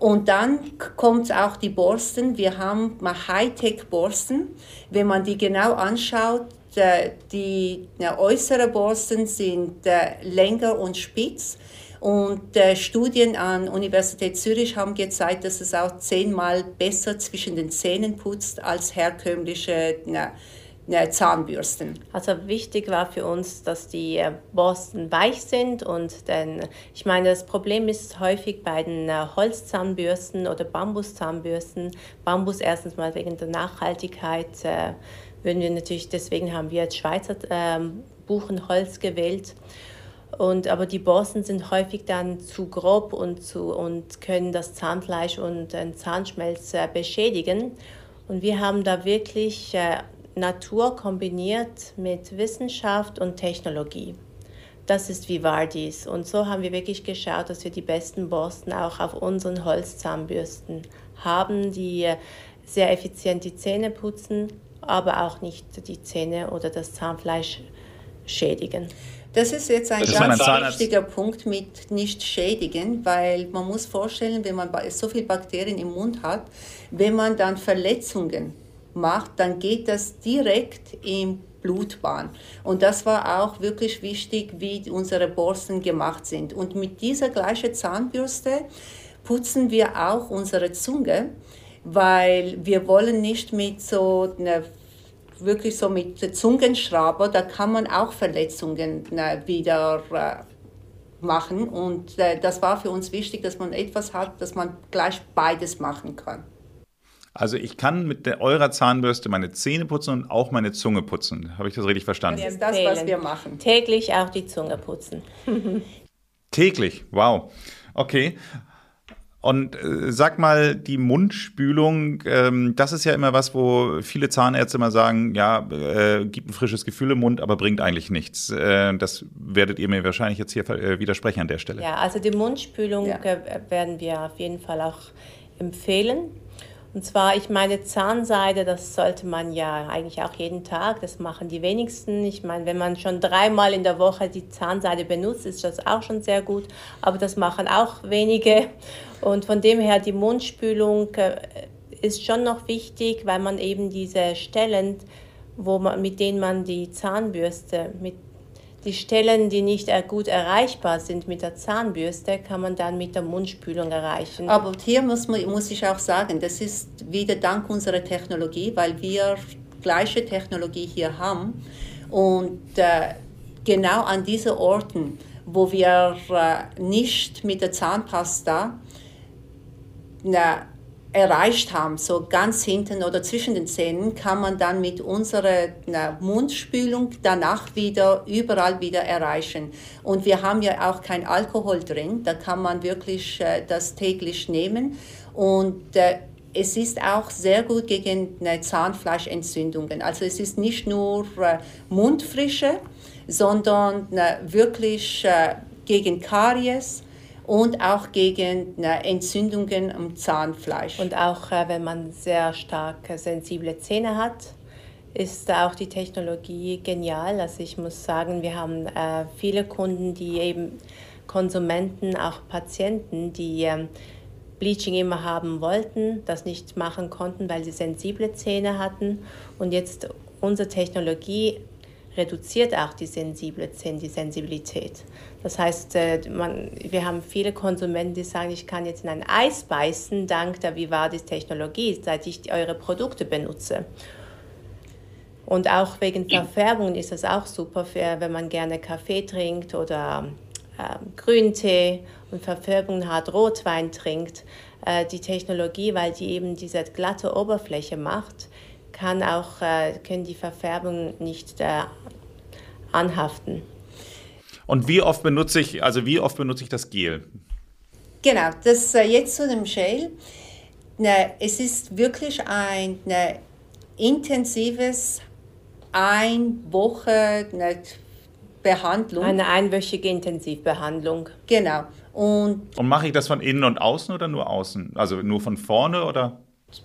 Und dann kommt auch die Borsten. Wir haben Hightech-Borsten. Wenn man die genau anschaut, äh, die äußeren Borsten sind äh, länger und spitz Und äh, Studien an Universität Zürich haben gezeigt, dass es auch zehnmal besser zwischen den Zähnen putzt als herkömmliche na, Zahnbürsten. Also wichtig war für uns, dass die äh, Borsten weich sind und denn ich meine, das Problem ist häufig bei den äh, Holzzahnbürsten oder Bambuszahnbürsten. Bambus erstens mal wegen der Nachhaltigkeit äh, würden wir natürlich, deswegen haben wir jetzt Schweizer ähm, Buchenholz gewählt. Und, aber die Borsten sind häufig dann zu grob und, zu, und können das Zahnfleisch und den Zahnschmelz äh, beschädigen. Und wir haben da wirklich äh, Natur kombiniert mit Wissenschaft und Technologie. Das ist Vivardis. Und so haben wir wirklich geschaut, dass wir die besten Borsten auch auf unseren Holzzahnbürsten haben, die sehr effizient die Zähne putzen, aber auch nicht die Zähne oder das Zahnfleisch schädigen. Das ist jetzt ein ganz wichtiger Punkt mit nicht schädigen, weil man muss vorstellen, wenn man so viele Bakterien im Mund hat, wenn man dann Verletzungen macht, dann geht das direkt im Blutbahn. Und das war auch wirklich wichtig, wie unsere Borsten gemacht sind. Und mit dieser gleichen Zahnbürste putzen wir auch unsere Zunge, weil wir wollen nicht mit so einer wirklich so mit Zungenschrauber, da kann man auch Verletzungen wieder äh, machen. Und äh, das war für uns wichtig, dass man etwas hat, dass man gleich beides machen kann. Also ich kann mit der, eurer Zahnbürste meine Zähne putzen und auch meine Zunge putzen. Habe ich das richtig verstanden? Das ist das, was wir machen. Täglich auch die Zunge putzen. Täglich, wow. Okay. Und äh, sag mal, die Mundspülung, ähm, das ist ja immer was, wo viele Zahnärzte immer sagen, ja, äh, gibt ein frisches Gefühl im Mund, aber bringt eigentlich nichts. Äh, das werdet ihr mir wahrscheinlich jetzt hier äh, widersprechen an der Stelle. Ja, also die Mundspülung ja. Äh, werden wir auf jeden Fall auch empfehlen. Und zwar, ich meine, Zahnseide, das sollte man ja eigentlich auch jeden Tag, das machen die wenigsten. Ich meine, wenn man schon dreimal in der Woche die Zahnseide benutzt, ist das auch schon sehr gut, aber das machen auch wenige. Und von dem her, die Mundspülung äh, ist schon noch wichtig, weil man eben diese Stellen, wo man, mit denen man die Zahnbürste mit die Stellen, die nicht gut erreichbar sind mit der Zahnbürste, kann man dann mit der Mundspülung erreichen. Aber hier muss, muss ich auch sagen, das ist wieder dank unserer Technologie, weil wir gleiche Technologie hier haben. Und äh, genau an diesen Orten, wo wir äh, nicht mit der Zahnpasta na, erreicht haben, so ganz hinten oder zwischen den Zähnen, kann man dann mit unserer na, Mundspülung danach wieder überall wieder erreichen. Und wir haben ja auch kein Alkohol drin, da kann man wirklich äh, das täglich nehmen. Und äh, es ist auch sehr gut gegen äh, Zahnfleischentzündungen. Also es ist nicht nur äh, Mundfrische, sondern wirklich äh, gegen Karies, und auch gegen Entzündungen am Zahnfleisch. Und auch äh, wenn man sehr stark sensible Zähne hat, ist auch die Technologie genial. Also ich muss sagen, wir haben äh, viele Kunden, die eben Konsumenten, auch Patienten, die ähm, Bleaching immer haben wollten, das nicht machen konnten, weil sie sensible Zähne hatten. Und jetzt unsere Technologie reduziert auch die sensible Zähne, die Sensibilität. Das heißt, äh, man, wir haben viele Konsumenten, die sagen, ich kann jetzt in ein Eis beißen, dank der Vivadis-Technologie, seit ich eure Produkte benutze. Und auch wegen Verfärbungen ist das auch super, für, wenn man gerne Kaffee trinkt oder äh, Grüntee und Verfärbungen hat, Rotwein trinkt. Äh, die Technologie, weil die eben diese glatte Oberfläche macht, kann auch, äh, können die Verfärbungen nicht äh, anhaften. Und wie oft benutze ich, also wie oft benutze ich das Gel? Genau, das äh, jetzt zu dem Gel. Ne, es ist wirklich ein ne, intensives ein Woche ne, Behandlung. Eine einwöchige Intensivbehandlung. Genau. Und, und mache ich das von innen und außen oder nur außen? Also nur von vorne oder?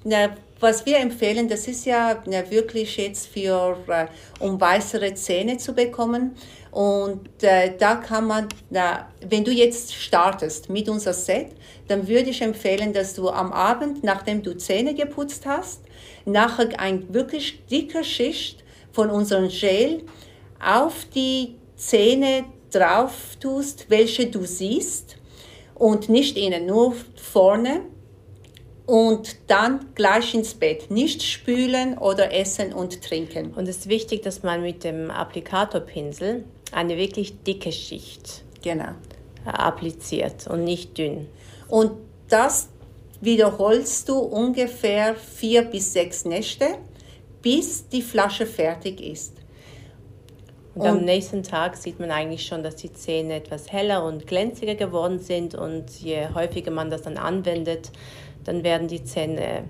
Na, was wir empfehlen, das ist ja na, wirklich jetzt für, uh, um weißere Zähne zu bekommen. Und äh, da kann man, na, wenn du jetzt startest mit unser Set, dann würde ich empfehlen, dass du am Abend, nachdem du Zähne geputzt hast, nachher ein wirklich dicker Schicht von unserem Gel auf die Zähne drauf tust, welche du siehst und nicht innen, nur vorne und dann gleich ins Bett. Nicht spülen oder essen und trinken. Und es ist wichtig, dass man mit dem Applikatorpinsel eine wirklich dicke Schicht genau. appliziert und nicht dünn. Und das wiederholst du ungefähr vier bis sechs Nächte, bis die Flasche fertig ist. Und, und, am nächsten Tag sieht man eigentlich schon, dass die Zähne etwas heller und glänziger geworden sind. Und je häufiger man das dann anwendet, dann werden die Zähne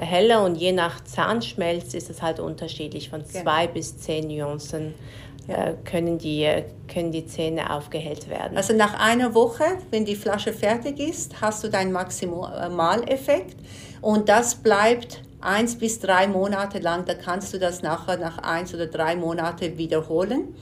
heller. Und je nach Zahnschmelz ist es halt unterschiedlich. Von genau. zwei bis zehn Nuancen äh, können, die, können die Zähne aufgehellt werden. Also nach einer Woche, wenn die Flasche fertig ist, hast du deinen Maximaleffekt. Und das bleibt eins bis drei Monate lang, da kannst du das nachher nach eins oder drei Monate wiederholen.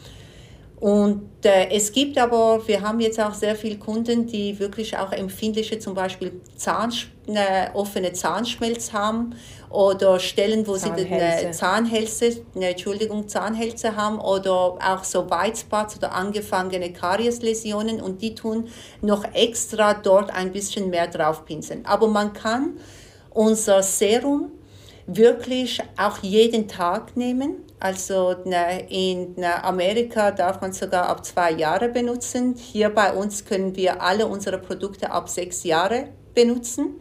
Und äh, es gibt aber, wir haben jetzt auch sehr viele Kunden, die wirklich auch empfindliche, zum Beispiel Zahn, äh, offene Zahnschmelz haben oder Stellen, wo Zahnhälse. sie eine Zahnhälse, eine, Entschuldigung, Zahnhälse haben oder auch so Weizbats oder angefangene Kariesläsionen und die tun noch extra dort ein bisschen mehr draufpinseln. Aber man kann unser Serum wirklich auch jeden Tag nehmen. Also in Amerika darf man sogar ab zwei Jahre benutzen. Hier bei uns können wir alle unsere Produkte ab sechs Jahre benutzen.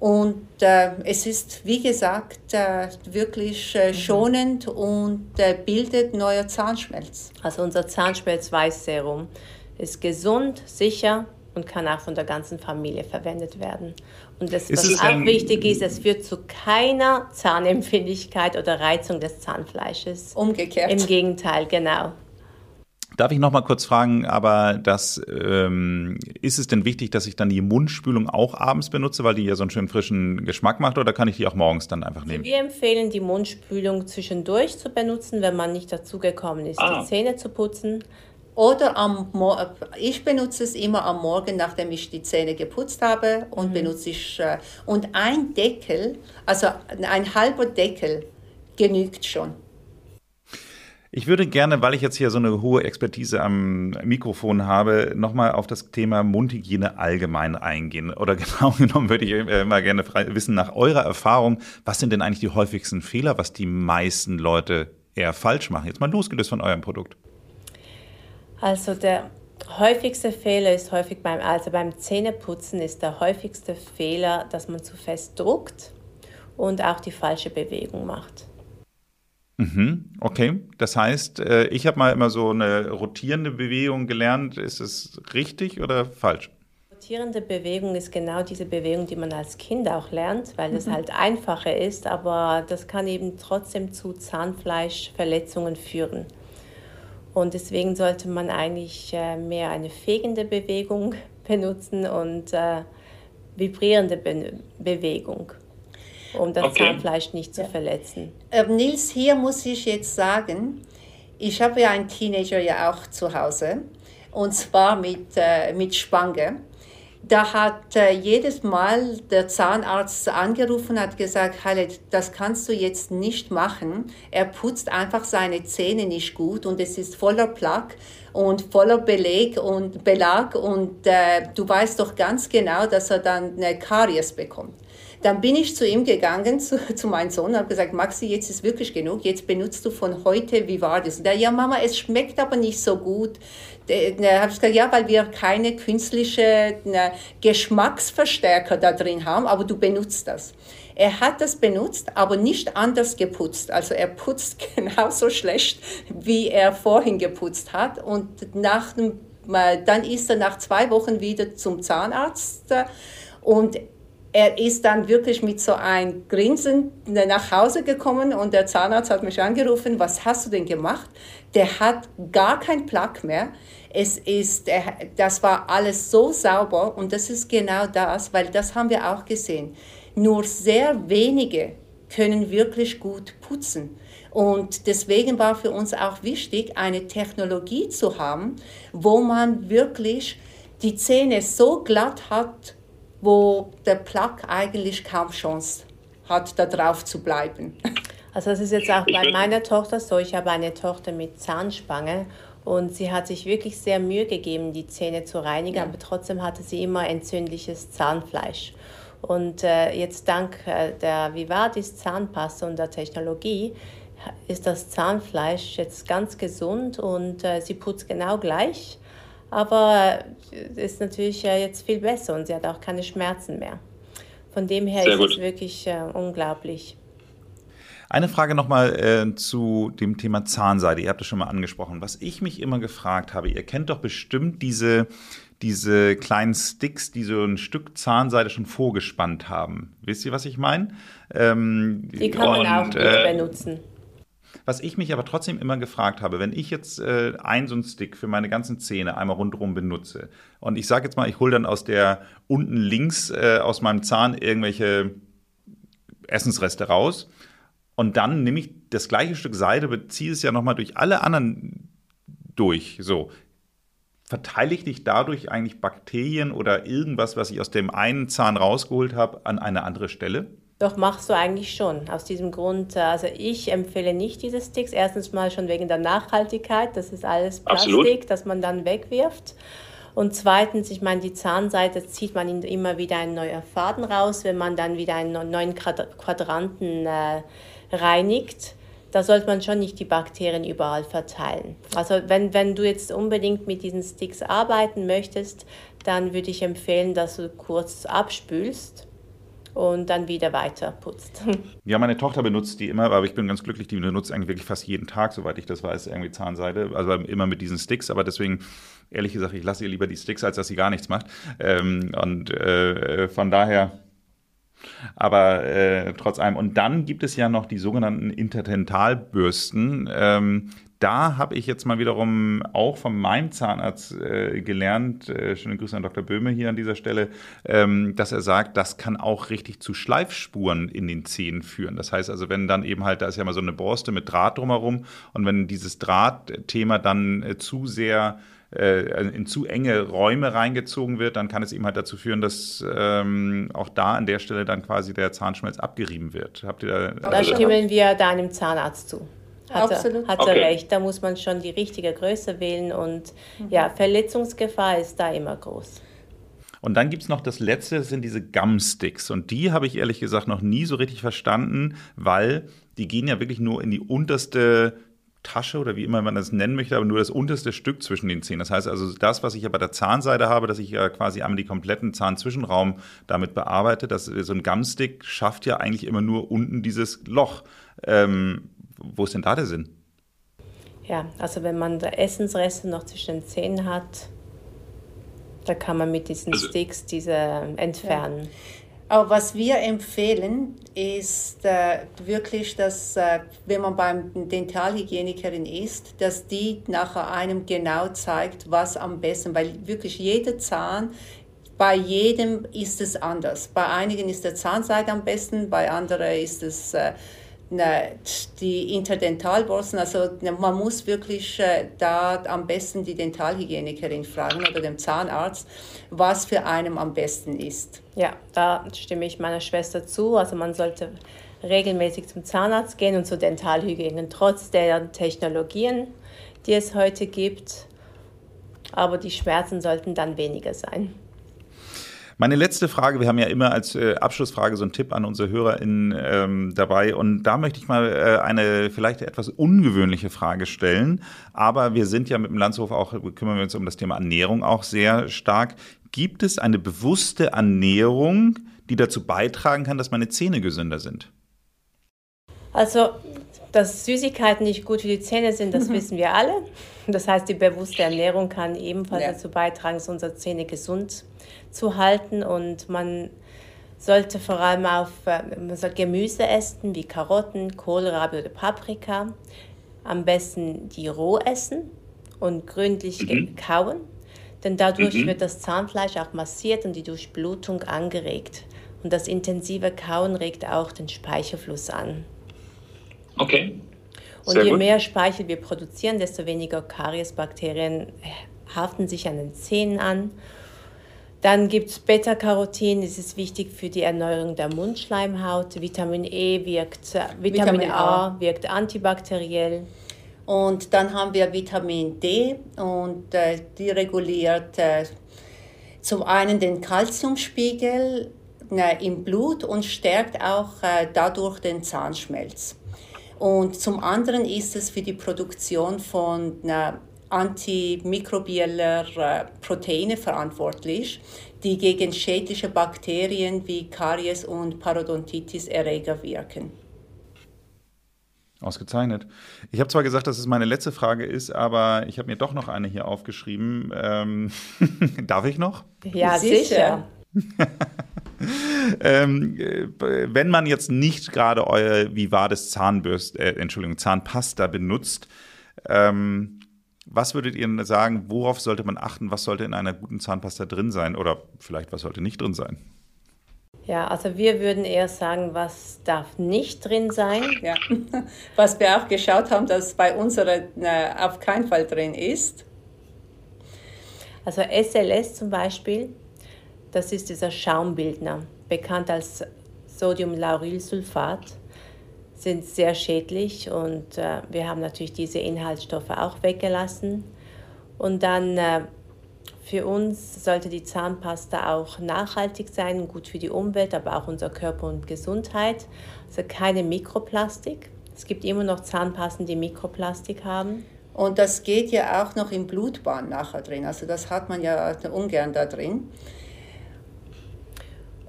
Und äh, es ist, wie gesagt, äh, wirklich äh, mhm. schonend und äh, bildet neuer Zahnschmelz. Also unser Zahnschmelz-Weiß-Serum ist gesund, sicher und kann auch von der ganzen Familie verwendet werden. Und das, was auch wichtig ist, es führt zu keiner Zahnempfindlichkeit oder Reizung des Zahnfleisches. Umgekehrt. Im Gegenteil, genau. Darf ich noch mal kurz fragen, aber das, ähm, ist es denn wichtig, dass ich dann die Mundspülung auch abends benutze, weil die ja so einen schönen frischen Geschmack macht, oder kann ich die auch morgens dann einfach nehmen? Wir empfehlen, die Mundspülung zwischendurch zu benutzen, wenn man nicht dazu gekommen ist, ah. die Zähne zu putzen. Oder am ich benutze es immer am Morgen, nachdem ich die Zähne geputzt habe und mhm. benutze ich äh, und ein Deckel, also ein halber Deckel genügt schon. Ich würde gerne, weil ich jetzt hier so eine hohe Expertise am Mikrofon habe, nochmal auf das Thema Mundhygiene allgemein eingehen. Oder genau genommen würde ich immer gerne wissen, nach eurer Erfahrung, was sind denn eigentlich die häufigsten Fehler, was die meisten Leute eher falsch machen? Jetzt mal losgelöst von eurem Produkt. Also der häufigste Fehler ist häufig beim, also beim Zähneputzen ist der häufigste Fehler, dass man zu fest druckt und auch die falsche Bewegung macht. Mhm, okay, das heißt, äh, ich habe mal immer so eine rotierende Bewegung gelernt. Ist es richtig oder falsch? Rotierende Bewegung ist genau diese Bewegung, die man als Kind auch lernt, weil es mhm. halt einfacher ist, aber das kann eben trotzdem zu Zahnfleischverletzungen führen. Und deswegen sollte man eigentlich äh, mehr eine fegende Bewegung benutzen und äh, vibrierende Be Bewegung, um das okay. Zahnfleisch nicht zu ja. verletzen. Äh, Nils, hier muss ich jetzt sagen, ich habe ja einen Teenager ja auch zu Hause und zwar mit, äh, mit Spange da hat äh, jedes Mal der Zahnarzt angerufen und hat gesagt, Halit, das kannst du jetzt nicht machen. Er putzt einfach seine Zähne nicht gut und es ist voller Plaque und voller Beleg und Belag und äh, du weißt doch ganz genau, dass er dann eine Karies bekommt. Dann bin ich zu ihm gegangen, zu, zu meinem Sohn, und habe gesagt, Maxi, jetzt ist wirklich genug, jetzt benutzt du von heute Vivardis. Und der, ja Mama, es schmeckt aber nicht so gut. Da habe ich gesagt, ja, weil wir keine künstliche ne, Geschmacksverstärker da drin haben, aber du benutzt das. Er hat das benutzt, aber nicht anders geputzt. Also er putzt genauso schlecht, wie er vorhin geputzt hat. Und nach dann ist er nach zwei Wochen wieder zum Zahnarzt und er ist dann wirklich mit so einem Grinsen nach Hause gekommen und der Zahnarzt hat mich angerufen, was hast du denn gemacht? Der hat gar kein Plaque mehr. Es ist, das war alles so sauber und das ist genau das, weil das haben wir auch gesehen. Nur sehr wenige können wirklich gut putzen. Und deswegen war für uns auch wichtig, eine Technologie zu haben, wo man wirklich die Zähne so glatt hat, wo der Plaque eigentlich kaum Chance hat, da drauf zu bleiben. Also das ist jetzt auch bei meiner Tochter so. Ich habe eine Tochter mit Zahnspange Und sie hat sich wirklich sehr Mühe gegeben, die Zähne zu reinigen, ja. aber trotzdem hatte sie immer entzündliches Zahnfleisch. Und äh, jetzt dank äh, der Vivadis Zahnpasta und der Technologie ist das Zahnfleisch jetzt ganz gesund und äh, sie putzt genau gleich. Aber ist natürlich jetzt viel besser und sie hat auch keine Schmerzen mehr. Von dem her Sehr ist gut. es wirklich äh, unglaublich. Eine Frage nochmal äh, zu dem Thema Zahnseide. Ihr habt es schon mal angesprochen. Was ich mich immer gefragt habe, ihr kennt doch bestimmt diese, diese kleinen Sticks, die so ein Stück Zahnseide schon vorgespannt haben. Wisst ihr, was ich meine? Ähm, die kann man auch gut äh, benutzen. Was ich mich aber trotzdem immer gefragt habe, wenn ich jetzt äh, einen so einen Stick für meine ganzen Zähne einmal rundherum benutze und ich sage jetzt mal, ich hole dann aus der unten links äh, aus meinem Zahn irgendwelche Essensreste raus und dann nehme ich das gleiche Stück Seide, beziehe es ja nochmal durch alle anderen durch. So. Verteile ich dich dadurch eigentlich Bakterien oder irgendwas, was ich aus dem einen Zahn rausgeholt habe, an eine andere Stelle? Doch, machst du eigentlich schon. Aus diesem Grund, äh, also ich empfehle nicht diese Sticks. Erstens mal schon wegen der Nachhaltigkeit. Das ist alles Plastik, Absolut. das man dann wegwirft. Und zweitens, ich meine, die Zahnseite zieht man immer wieder einen neuen Faden raus, wenn man dann wieder einen neuen Quadranten äh, reinigt, da sollte man schon nicht die Bakterien überall verteilen. Also wenn, wenn du jetzt unbedingt mit diesen Sticks arbeiten möchtest, dann würde ich empfehlen, dass du kurz abspülst und dann wieder weiter putzt. Ja, meine Tochter benutzt die immer, aber ich bin ganz glücklich, die benutzt eigentlich wirklich fast jeden Tag, soweit ich das weiß, irgendwie Zahnseide, also immer mit diesen Sticks, aber deswegen, ehrlich gesagt, ich lasse ihr lieber die Sticks, als dass sie gar nichts macht. Ähm, und äh, von daher aber äh, trotz allem. Und dann gibt es ja noch die sogenannten Interdentalbürsten. Ähm, da habe ich jetzt mal wiederum auch von meinem Zahnarzt äh, gelernt, äh, schöne Grüße an Dr. Böhme hier an dieser Stelle, ähm, dass er sagt, das kann auch richtig zu Schleifspuren in den Zähnen führen. Das heißt also, wenn dann eben halt, da ist ja mal so eine Borste mit Draht drumherum und wenn dieses Drahtthema dann äh, zu sehr äh, in zu enge Räume reingezogen wird, dann kann es eben halt dazu führen, dass ähm, auch da an der Stelle dann quasi der Zahnschmelz abgerieben wird. Habt ihr da, da stimmen wir deinem Zahnarzt zu. Hat Absolut. Er, hat okay. er recht. Da muss man schon die richtige Größe wählen und mhm. ja, Verletzungsgefahr ist da immer groß. Und dann gibt es noch das letzte, das sind diese Gumsticks. Und die habe ich ehrlich gesagt noch nie so richtig verstanden, weil die gehen ja wirklich nur in die unterste Tasche oder wie immer man das nennen möchte, aber nur das unterste Stück zwischen den Zähnen. Das heißt also, das, was ich ja bei der Zahnseide habe, dass ich ja quasi einmal die kompletten Zahnzwischenraum damit bearbeite, dass so ein Gumstick schafft ja eigentlich immer nur unten dieses Loch. Ähm, wo ist denn da der Sinn? Ja, also wenn man da Essensreste noch zwischen den Zähnen hat, da kann man mit diesen also, Sticks diese entfernen. Ja. Aber was wir empfehlen, ist äh, wirklich, dass äh, wenn man beim Dentalhygienikerin ist, dass die nachher einem genau zeigt, was am besten, weil wirklich jeder Zahn bei jedem ist es anders. Bei einigen ist der Zahnseide am besten, bei anderen ist es äh, die Interdentalborsten, also man muss wirklich äh, da am besten die Dentalhygienikerin fragen oder dem Zahnarzt, was für einen am besten ist. Ja, da stimme ich meiner Schwester zu. Also man sollte regelmäßig zum Zahnarzt gehen und zur Dentalhygiene, trotz der Technologien, die es heute gibt. Aber die Schmerzen sollten dann weniger sein. Meine letzte Frage, wir haben ja immer als äh, Abschlussfrage so einen Tipp an unsere HörerInnen ähm, dabei und da möchte ich mal äh, eine vielleicht etwas ungewöhnliche Frage stellen, aber wir sind ja mit dem Landshof auch, kümmern wir uns um das Thema Ernährung auch sehr stark. Gibt es eine bewusste Ernährung, die dazu beitragen kann, dass meine Zähne gesünder sind? Also, dass Süßigkeiten nicht gut für die Zähne sind, das mhm. wissen wir alle. Das heißt, die bewusste Ernährung kann ebenfalls ja. dazu beitragen, unsere Zähne gesund zu halten und man sollte vor allem auf äh, man soll Gemüse essen, wie Karotten, Kohlrabi oder Paprika. Am besten die roh essen und gründlich mhm. kauen, denn dadurch mhm. wird das Zahnfleisch auch massiert und die Durchblutung angeregt. Und das intensive Kauen regt auch den Speichelfluss an. Okay. Und Sehr je gut. mehr Speichel wir produzieren, desto weniger Kariesbakterien haften sich an den Zähnen an dann gibt es Beta-Carotin, das ist wichtig für die Erneuerung der Mundschleimhaut. Vitamin E wirkt, Vitamin, Vitamin A, A wirkt antibakteriell. Und dann haben wir Vitamin D und äh, die reguliert äh, zum einen den Kalziumspiegel äh, im Blut und stärkt auch äh, dadurch den Zahnschmelz. Und zum anderen ist es für die Produktion von antimikrobieller äh, Proteine verantwortlich, die gegen schädliche Bakterien wie Karies und Parodontitis Erreger wirken. Ausgezeichnet. Ich habe zwar gesagt, dass es meine letzte Frage ist, aber ich habe mir doch noch eine hier aufgeschrieben. Ähm, darf ich noch? Ja, sicher. ähm, äh, wenn man jetzt nicht gerade euer Vivades Zahnbürste, äh, Entschuldigung, Zahnpasta benutzt, ähm, was würdet ihr sagen, worauf sollte man achten? Was sollte in einer guten Zahnpasta drin sein? Oder vielleicht, was sollte nicht drin sein? Ja, also wir würden eher sagen, was darf nicht drin sein. Ja, was wir auch geschaut haben, dass bei unserer äh, auf keinen Fall drin ist. Also SLS zum Beispiel, das ist dieser Schaumbildner, bekannt als Sodiumlaurylsulfat, sind sehr schädlich und äh, wir haben natürlich diese Inhaltsstoffe auch weggelassen. Und dann äh, für uns sollte die Zahnpasta auch nachhaltig sein, gut für die Umwelt, aber auch unser Körper und Gesundheit. Also keine Mikroplastik. Es gibt immer noch Zahnpasten, die Mikroplastik haben. Und das geht ja auch noch im Blutbahn nachher drin. Also das hat man ja ungern da drin.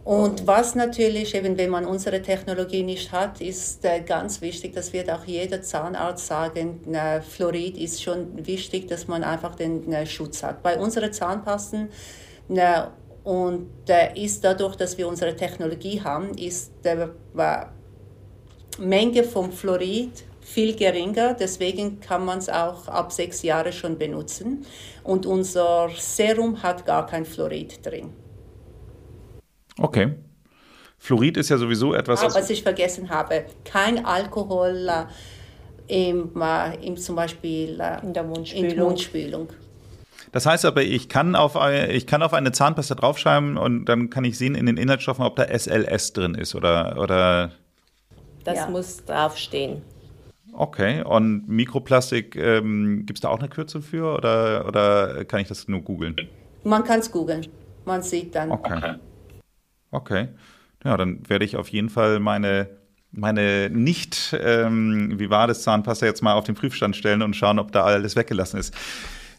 Und was natürlich, eben wenn man unsere Technologie nicht hat, ist äh, ganz wichtig, das wird auch jeder Zahnarzt sagen, äh, Fluorid ist schon wichtig, dass man einfach den äh, Schutz hat. Bei unseren Zahnpasten äh, und äh, ist dadurch, dass wir unsere Technologie haben, ist die Menge vom Fluorid viel geringer, deswegen kann man es auch ab sechs Jahren schon benutzen. Und unser Serum hat gar kein Fluorid drin. Okay. Fluorid ist ja sowieso etwas. Ah, was ich vergessen habe, kein Alkohol äh, im, äh, im, zum Beispiel äh, in der Mundspülung. In Mundspülung. Das heißt aber, ich kann, auf, ich kann auf eine Zahnpasta draufschreiben und dann kann ich sehen in den Inhaltsstoffen, ob da SLS drin ist oder. oder das ja. muss draufstehen. Okay, und Mikroplastik, ähm, gibt es da auch eine Kürze für oder, oder kann ich das nur googeln? Man kann es googeln. Man sieht dann. Okay. Okay. Ja, dann werde ich auf jeden Fall meine, meine nicht ähm, Vivades Zahnpasta jetzt mal auf den Prüfstand stellen und schauen, ob da alles weggelassen ist.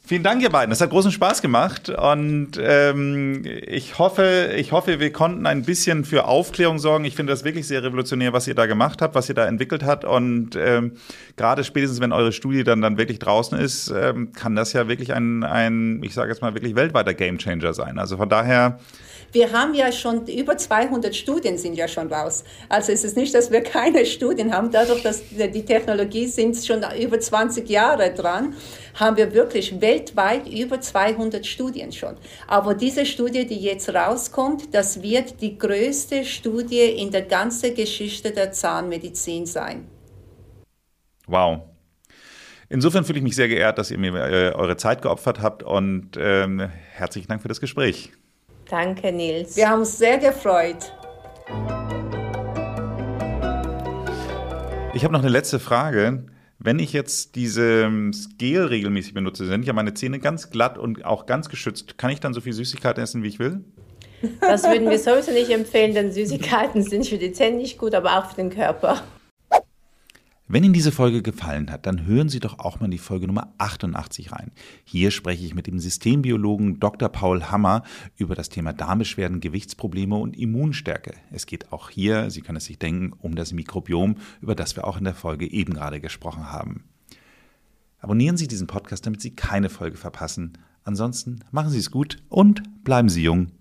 Vielen Dank, ihr beiden. Es hat großen Spaß gemacht und ähm, ich hoffe, ich hoffe, wir konnten ein bisschen für Aufklärung sorgen. Ich finde das wirklich sehr revolutionär, was ihr da gemacht habt, was ihr da entwickelt habt und ähm, gerade spätestens, wenn eure Studie dann dann wirklich draußen ist, ähm, kann das ja wirklich ein, ein, ich sage jetzt mal wirklich weltweiter Gamechanger sein. Also von daher wir haben ja schon über 200 Studien sind ja schon raus. Also es ist nicht, dass wir keine Studien haben. Dadurch, dass die Technologie sind schon über 20 Jahre dran, haben wir wirklich weltweit über 200 Studien schon. Aber diese Studie, die jetzt rauskommt, das wird die größte Studie in der ganzen Geschichte der Zahnmedizin sein. Wow. Insofern fühle ich mich sehr geehrt, dass ihr mir äh, eure Zeit geopfert habt und ähm, herzlichen Dank für das Gespräch. Danke, Nils. Wir haben uns sehr gefreut. Ich habe noch eine letzte Frage. Wenn ich jetzt dieses Gel regelmäßig benutze, sind ja meine Zähne ganz glatt und auch ganz geschützt. Kann ich dann so viel Süßigkeiten essen, wie ich will? Das würden wir sowieso nicht empfehlen, denn Süßigkeiten sind für die Zähne nicht gut, aber auch für den Körper. Wenn Ihnen diese Folge gefallen hat, dann hören Sie doch auch mal in die Folge Nummer 88 rein. Hier spreche ich mit dem Systembiologen Dr. Paul Hammer über das Thema Darmbeschwerden, Gewichtsprobleme und Immunstärke. Es geht auch hier, Sie können es sich denken, um das Mikrobiom, über das wir auch in der Folge eben gerade gesprochen haben. Abonnieren Sie diesen Podcast, damit Sie keine Folge verpassen. Ansonsten machen Sie es gut und bleiben Sie jung.